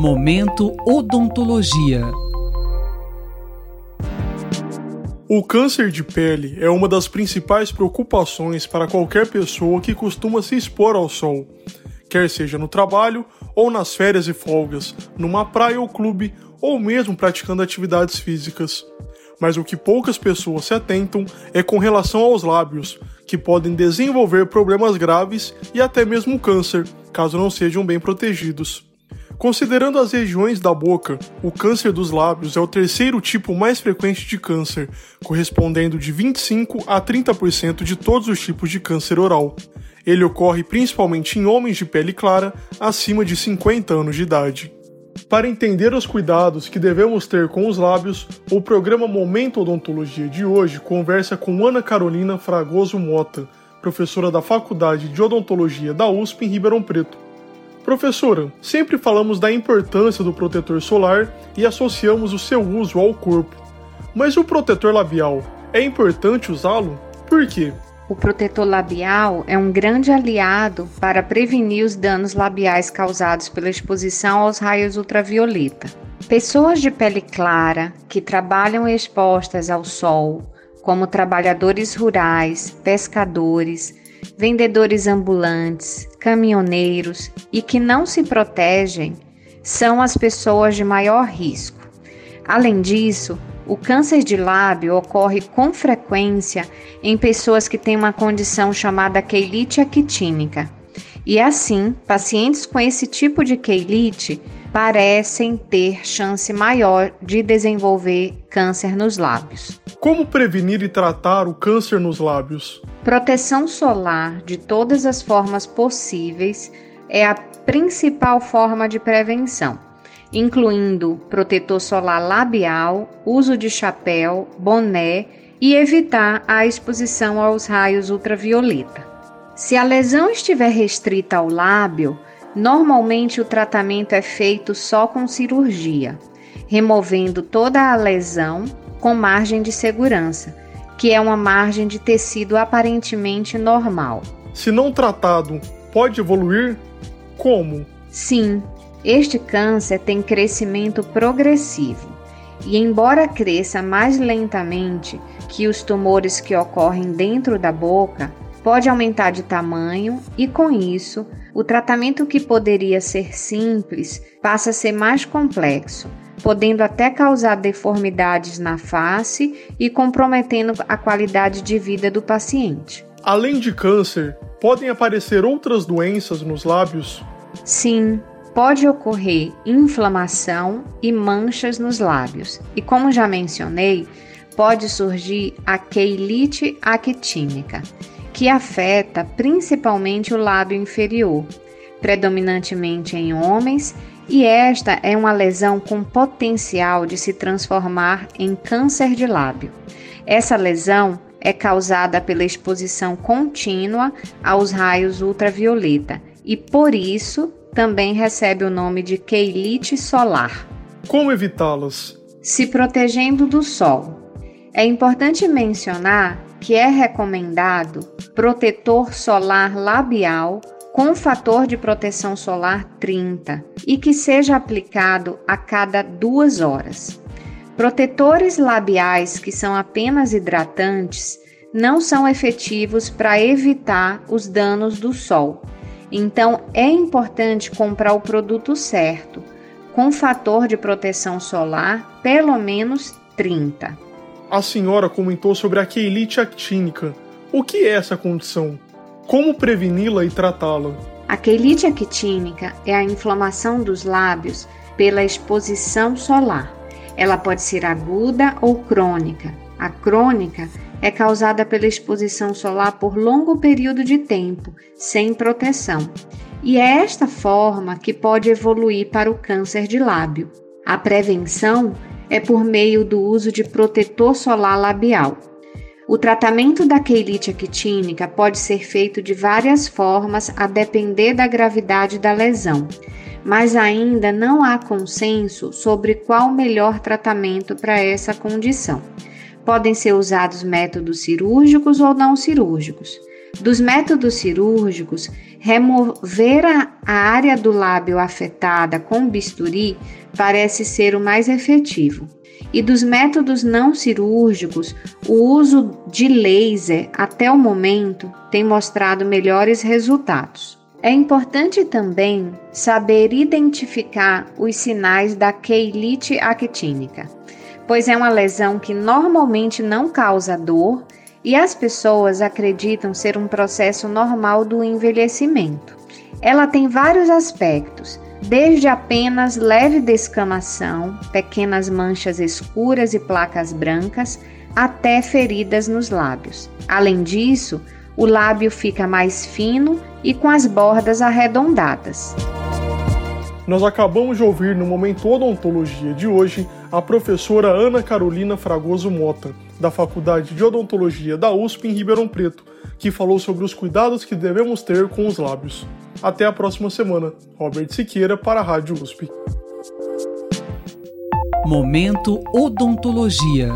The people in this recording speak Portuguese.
Momento Odontologia. O câncer de pele é uma das principais preocupações para qualquer pessoa que costuma se expor ao sol, quer seja no trabalho ou nas férias e folgas, numa praia ou clube, ou mesmo praticando atividades físicas. Mas o que poucas pessoas se atentam é com relação aos lábios, que podem desenvolver problemas graves e até mesmo câncer, caso não sejam bem protegidos. Considerando as regiões da boca, o câncer dos lábios é o terceiro tipo mais frequente de câncer, correspondendo de 25 a 30% de todos os tipos de câncer oral. Ele ocorre principalmente em homens de pele clara acima de 50 anos de idade. Para entender os cuidados que devemos ter com os lábios, o programa Momento Odontologia de hoje conversa com Ana Carolina Fragoso Mota, professora da Faculdade de Odontologia da USP em Ribeirão Preto Professora, sempre falamos da importância do protetor solar e associamos o seu uso ao corpo. Mas o protetor labial, é importante usá-lo? Por quê? O protetor labial é um grande aliado para prevenir os danos labiais causados pela exposição aos raios ultravioleta. Pessoas de pele clara que trabalham expostas ao sol, como trabalhadores rurais, pescadores, vendedores ambulantes, caminhoneiros e que não se protegem são as pessoas de maior risco. Além disso, o câncer de lábio ocorre com frequência em pessoas que têm uma condição chamada queilite actínica. E assim, pacientes com esse tipo de queilite parecem ter chance maior de desenvolver câncer nos lábios. Como prevenir e tratar o câncer nos lábios? Proteção solar de todas as formas possíveis é a principal forma de prevenção, incluindo protetor solar labial, uso de chapéu, boné e evitar a exposição aos raios ultravioleta. Se a lesão estiver restrita ao lábio, Normalmente o tratamento é feito só com cirurgia, removendo toda a lesão com margem de segurança, que é uma margem de tecido aparentemente normal. Se não tratado, pode evoluir? Como? Sim, este câncer tem crescimento progressivo. E embora cresça mais lentamente que os tumores que ocorrem dentro da boca, pode aumentar de tamanho e, com isso, o tratamento que poderia ser simples passa a ser mais complexo, podendo até causar deformidades na face e comprometendo a qualidade de vida do paciente. Além de câncer, podem aparecer outras doenças nos lábios? Sim, pode ocorrer inflamação e manchas nos lábios. E como já mencionei, pode surgir a queilite actínica que afeta principalmente o lábio inferior, predominantemente em homens, e esta é uma lesão com potencial de se transformar em câncer de lábio. Essa lesão é causada pela exposição contínua aos raios ultravioleta e por isso também recebe o nome de queilite solar. Como evitá-las? Se protegendo do sol. É importante mencionar que é recomendado protetor solar labial com fator de proteção solar 30 e que seja aplicado a cada duas horas. Protetores labiais que são apenas hidratantes não são efetivos para evitar os danos do sol. Então é importante comprar o produto certo, com fator de proteção solar pelo menos 30. A senhora comentou sobre a queilite actínica. O que é essa condição? Como preveni-la e tratá-la? A queilite actínica é a inflamação dos lábios pela exposição solar. Ela pode ser aguda ou crônica. A crônica é causada pela exposição solar por longo período de tempo, sem proteção. E é esta forma que pode evoluir para o câncer de lábio. A prevenção é por meio do uso de protetor solar labial. O tratamento da queilite actínica pode ser feito de várias formas a depender da gravidade da lesão, mas ainda não há consenso sobre qual o melhor tratamento para essa condição. Podem ser usados métodos cirúrgicos ou não cirúrgicos. Dos métodos cirúrgicos, remover a, área do lábio afetada com bisturi parece ser o mais efetivo. E dos métodos não cirúrgicos, o uso de laser até o momento tem mostrado melhores resultados. É importante também saber identificar os sinais da queilite actínica, pois é uma lesão que normalmente não causa dor e as pessoas acreditam ser um processo normal do envelhecimento. Ela tem vários aspectos, desde apenas leve descamação, pequenas manchas escuras e placas brancas, até feridas nos lábios. Além disso, o lábio fica mais fino e com as bordas arredondadas. Nós acabamos de ouvir no Momento Odontologia de hoje a professora Ana Carolina Fragoso Mota, da Faculdade de Odontologia da USP em Ribeirão Preto, que falou sobre os cuidados que devemos ter com os lábios. Até a próxima semana. Robert Siqueira para a Rádio USP. Momento Odontologia.